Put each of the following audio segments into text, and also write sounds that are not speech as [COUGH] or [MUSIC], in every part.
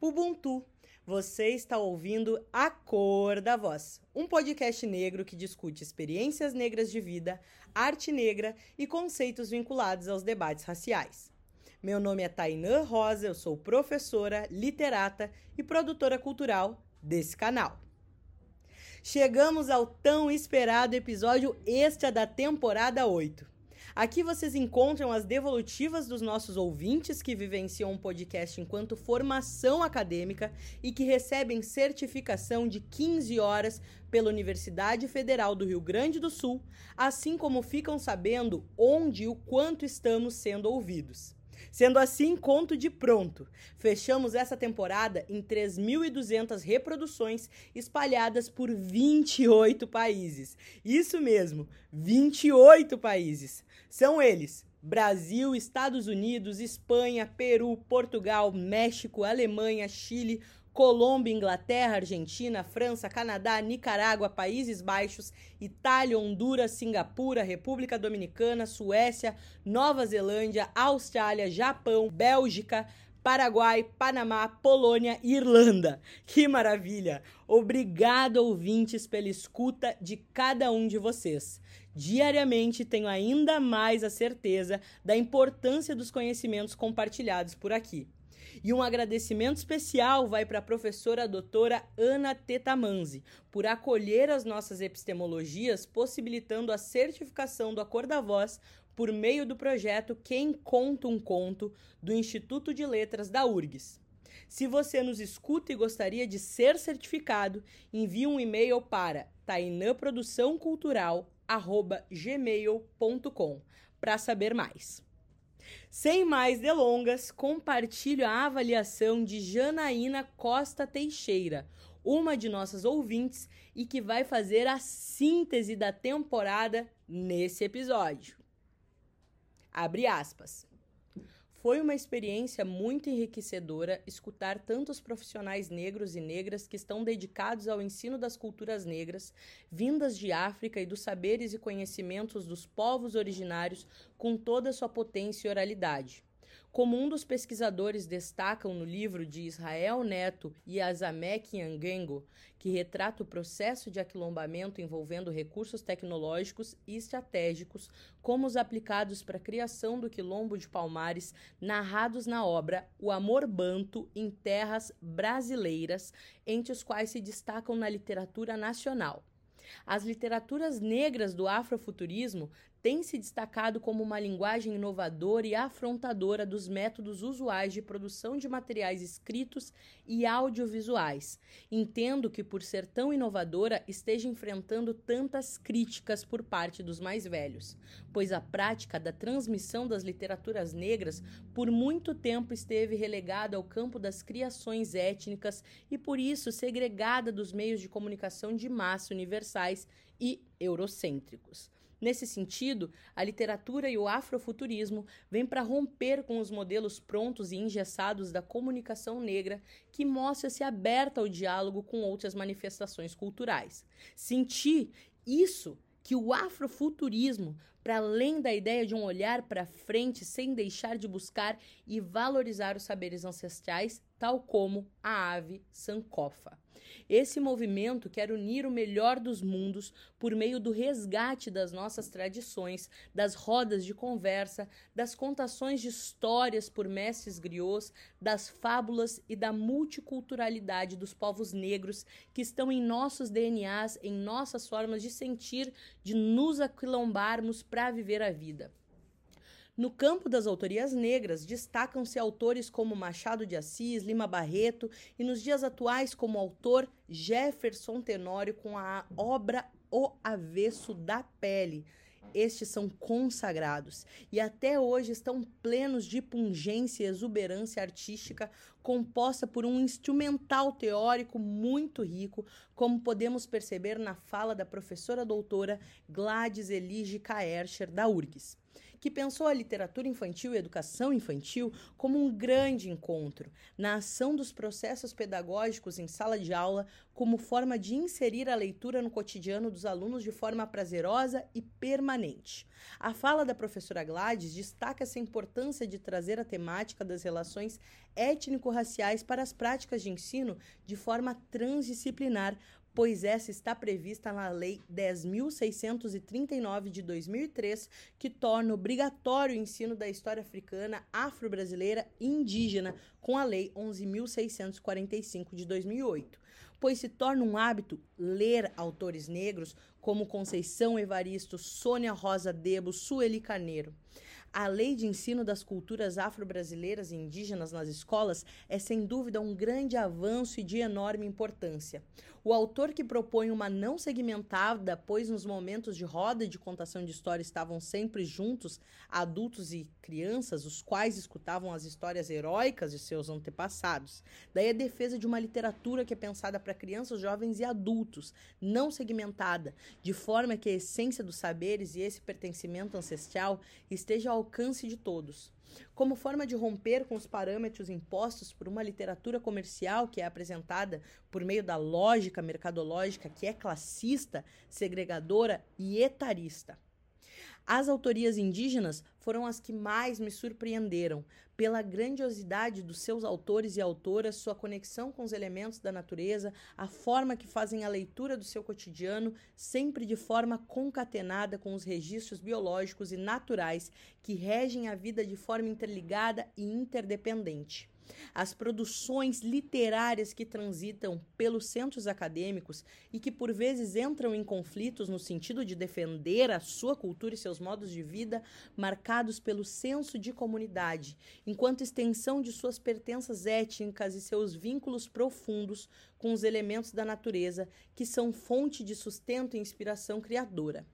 Ubuntu. Você está ouvindo A Cor da Voz, um podcast negro que discute experiências negras de vida, arte negra e conceitos vinculados aos debates raciais. Meu nome é Tainã Rosa, eu sou professora, literata e produtora cultural desse canal. Chegamos ao tão esperado episódio extra da temporada 8. Aqui vocês encontram as devolutivas dos nossos ouvintes que vivenciam um podcast enquanto formação acadêmica e que recebem certificação de 15 horas pela Universidade Federal do Rio Grande do Sul, assim como ficam sabendo onde e o quanto estamos sendo ouvidos. Sendo assim, conto de pronto. Fechamos essa temporada em 3.200 reproduções espalhadas por 28 países. Isso mesmo, 28 países. São eles: Brasil, Estados Unidos, Espanha, Peru, Portugal, México, Alemanha, Chile, Colômbia, Inglaterra, Argentina, França, Canadá, Nicarágua, Países Baixos, Itália, Honduras, Singapura, República Dominicana, Suécia, Nova Zelândia, Austrália, Japão, Bélgica, Paraguai, Panamá, Polônia e Irlanda. [LAUGHS] Que maravilha! Obrigado, ouvintes, pela escuta de cada um de vocês. Diariamente tenho ainda mais a certeza da importância dos conhecimentos compartilhados por aqui. E um agradecimento especial vai para a professora doutora Ana Tetamanzi por acolher as nossas epistemologias, possibilitando a certificação do Acordo da Voz por meio do projeto Quem Conta um Conto do Instituto de Letras da URGS. Se você nos escuta e gostaria de ser certificado, envie um e-mail para tainãproduçãocultural@gmail.com para saber mais. Sem mais delongas, compartilho a avaliação de Janaína Costa Teixeira, uma de nossas ouvintes e que vai fazer a síntese da temporada nesse episódio. Abre aspas. Foi uma experiência muito enriquecedora escutar tantos profissionais negros e negras que estão dedicados ao ensino das culturas negras, vindas de África e dos saberes e conhecimentos dos povos originários com toda a sua potência e oralidade. Como um dos pesquisadores destacam no livro de Israel Neto e Azamek Yangengo, que retrata o processo de aquilombamento envolvendo recursos tecnológicos e estratégicos, como os aplicados para a criação do quilombo de Palmares, narrados na obra O Amor Banto em Terras Brasileiras, entre os quais se destacam na literatura nacional. As literaturas negras do afrofuturismo têm se destacado como uma linguagem inovadora e afrontadora dos métodos usuais de produção de materiais escritos e audiovisuais. Entendo que, por ser tão inovadora, esteja enfrentando tantas críticas por parte dos mais velhos, pois a prática da transmissão das literaturas negras por muito tempo esteve relegada ao campo das criações étnicas e, por isso, segregada dos meios de comunicação de massa universais e eurocêntricos. Nesse sentido, a literatura e o afrofuturismo vêm para romper com os modelos prontos e engessados da comunicação negra que mostra-se aberta ao diálogo com outras manifestações culturais. Sentir isso que o afrofuturismo, para além da ideia de um olhar para frente sem deixar de buscar e valorizar os saberes ancestrais, tal como a ave sankofa. Esse movimento quer unir o melhor dos mundos por meio do resgate das nossas tradições, das rodas de conversa, das contações de histórias por mestres griots, das fábulas e da multiculturalidade dos povos negros que estão em nossos DNAs, em nossas formas de sentir, de nos aquilombarmos para viver a vida. No campo das autorias negras, destacam-se autores como Machado de Assis, Lima Barreto e, nos dias atuais, como autor Jefferson Tenório com a obra O Avesso da Pele. Estes são consagrados e até hoje estão plenos de pungência e exuberância artística, composta por um instrumental teórico muito rico, como podemos perceber na fala da professora doutora Gladys Elige Kaerscher, da URGS que pensou a literatura infantil e educação infantil como um grande encontro na ação dos processos pedagógicos em sala de aula como forma de inserir a leitura no cotidiano dos alunos de forma prazerosa e permanente. A fala da professora Gladys destaca essa importância de trazer a temática das relações étnico-raciais para as práticas de ensino de forma transdisciplinar, pois essa está prevista na Lei 10.639 de 2003, que torna obrigatório o ensino da história africana, afro-brasileira e indígena, com a Lei 11.645 de 2008 pois se torna um hábito ler autores negros como Conceição Evaristo, Sônia Rosa Debo, Sueli Carneiro. A lei de ensino das culturas afro-brasileiras e indígenas nas escolas é, sem dúvida, um grande avanço e de enorme importância. O autor que propõe uma não segmentada, pois nos momentos de roda de contação de história estavam sempre juntos adultos e crianças, os quais escutavam as histórias heróicas de seus antepassados. Daí a defesa de uma literatura que é pensada para crianças, jovens e adultos, não segmentada, de forma que a essência dos saberes e esse pertencimento ancestral esteja ao alcance de todos. Como forma de romper com os parâmetros impostos por uma literatura comercial que é apresentada por meio da lógica mercadológica que é classista, segregadora e etarista. As autorias indígenas foram as que mais me surpreenderam, pela grandiosidade dos seus autores e autoras, sua conexão com os elementos da natureza, a forma que fazem a leitura do seu cotidiano, sempre de forma concatenada com os registros biológicos e naturais que regem a vida de forma interligada e interdependente. As produções literárias que transitam pelos centros acadêmicos e que por vezes entram em conflitos no sentido de defender a sua cultura e seus modos de vida, marcados pelo senso de comunidade, enquanto extensão de suas pertenças étnicas e seus vínculos profundos com os elementos da natureza, que são fonte de sustento e inspiração criadora.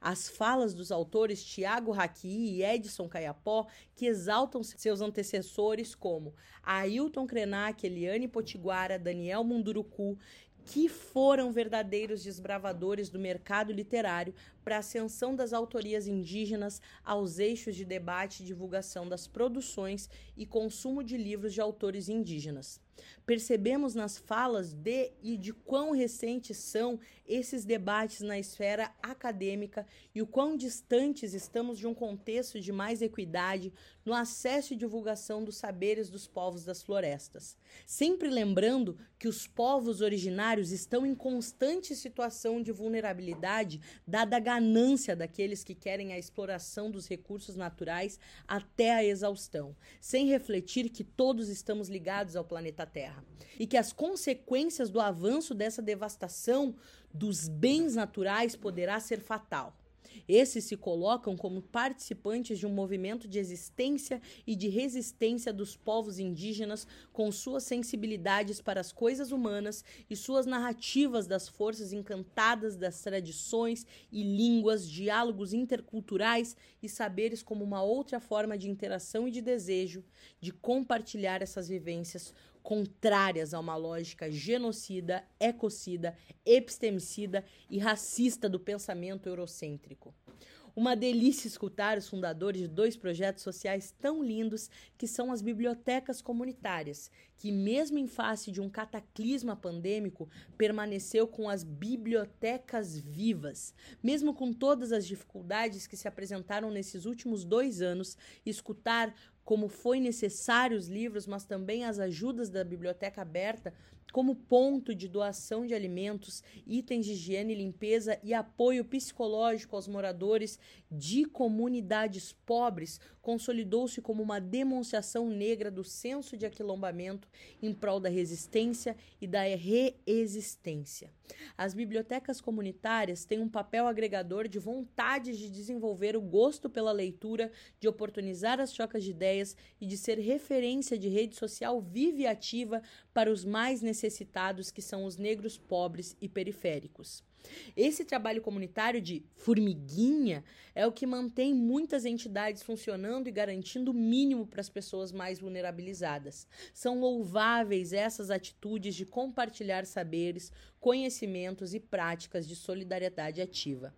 As falas dos autores Tiago Raqui e Edson Caiapó, que exaltam seus antecessores como Ailton Krenak, Eliane Potiguara, Daniel Munduruku, que foram verdadeiros desbravadores do mercado literário para a ascensão das autorias indígenas aos eixos de debate e divulgação das produções e consumo de livros de autores indígenas. Percebemos nas falas de e de quão recentes são esses debates na esfera acadêmica e o quão distantes estamos de um contexto de mais equidade no acesso e divulgação dos saberes dos povos das florestas. Sempre lembrando que os povos originários estão em constante situação de vulnerabilidade, dada a ganância daqueles que querem a exploração dos recursos naturais até a exaustão, sem refletir que todos estamos ligados ao planeta Terra e que as consequências do avanço dessa devastação dos bens naturais poderá ser fatal. Esses se colocam como participantes de um movimento de existência e de resistência dos povos indígenas com suas sensibilidades para as coisas humanas e suas narrativas das forças encantadas das tradições e línguas, diálogos interculturais e saberes como uma outra forma de interação e de desejo de compartilhar essas vivências contrárias a uma lógica genocida, ecocida, epistemicida e racista do pensamento eurocêntrico. Uma delícia escutar os fundadores de dois projetos sociais tão lindos que são as bibliotecas comunitárias, que, mesmo em face de um cataclisma pandêmico, permaneceu com as bibliotecas vivas. Mesmo com todas as dificuldades que se apresentaram nesses últimos dois anos, escutar como foi necessário os livros, mas também as ajudas da biblioteca aberta como ponto de doação de alimentos, itens de higiene e limpeza e apoio psicológico aos moradores de comunidades pobres, consolidou-se como uma demonstração negra do senso de aquilombamento em prol da resistência e da reexistência. As bibliotecas comunitárias têm um papel agregador de vontade de desenvolver o gosto pela leitura, de oportunizar as trocas de ideias e de ser referência de rede social viva e ativa para os mais necessitados, que são os negros pobres e periféricos. Esse trabalho comunitário de formiguinha é o que mantém muitas entidades funcionando e garantindo o mínimo para as pessoas mais vulnerabilizadas. São louváveis essas atitudes de compartilhar saberes, conhecimentos e práticas de solidariedade ativa.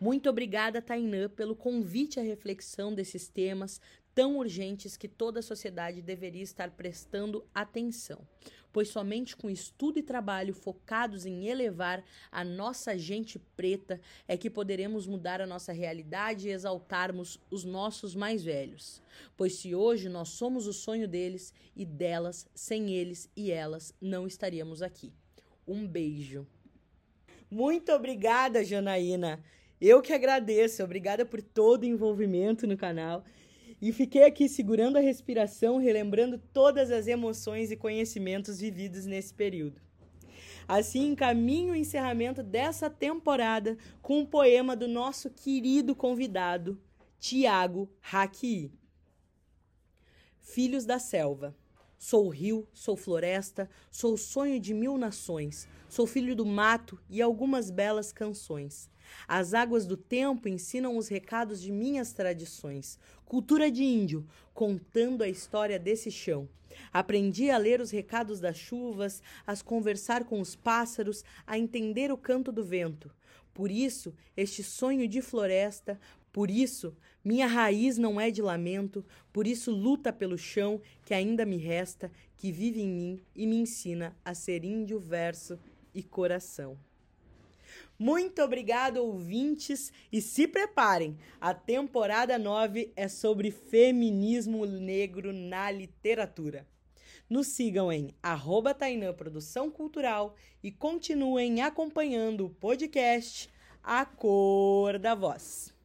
Muito obrigada, Tainã, pelo convite à reflexão desses temas tão urgentes que toda a sociedade deveria estar prestando atenção, pois somente com estudo e trabalho focados em elevar a nossa gente preta é que poderemos mudar a nossa realidade e exaltarmos os nossos mais velhos. Pois se hoje nós somos o sonho deles e delas, sem eles e elas não estaríamos aqui. Um beijo. Muito obrigada, Janaína. Eu que agradeço. Obrigada por todo o envolvimento no canal. E fiquei aqui segurando a respiração, relembrando todas as emoções e conhecimentos vividos nesse período. Assim, encaminho o encerramento dessa temporada com um poema do nosso querido convidado, Tiago Haki. Filhos da Selva. Sou rio, sou floresta, sou sonho de mil nações, sou filho do mato e algumas belas canções. As águas do tempo ensinam os recados de minhas tradições. Cultura de índio, contando a história desse chão. Aprendi a ler os recados das chuvas, a conversar com os pássaros, a entender o canto do vento. Por isso, este sonho de floresta, por isso, minha raiz não é de lamento, por isso luta pelo chão que ainda me resta, que vive em mim e me ensina a ser índio, verso e coração. Muito obrigado, ouvintes, e se preparem! A temporada 9 é sobre feminismo negro na literatura. Nos sigam em arroba Tainã Produção Cultural e continuem acompanhando o podcast A Cor da Voz.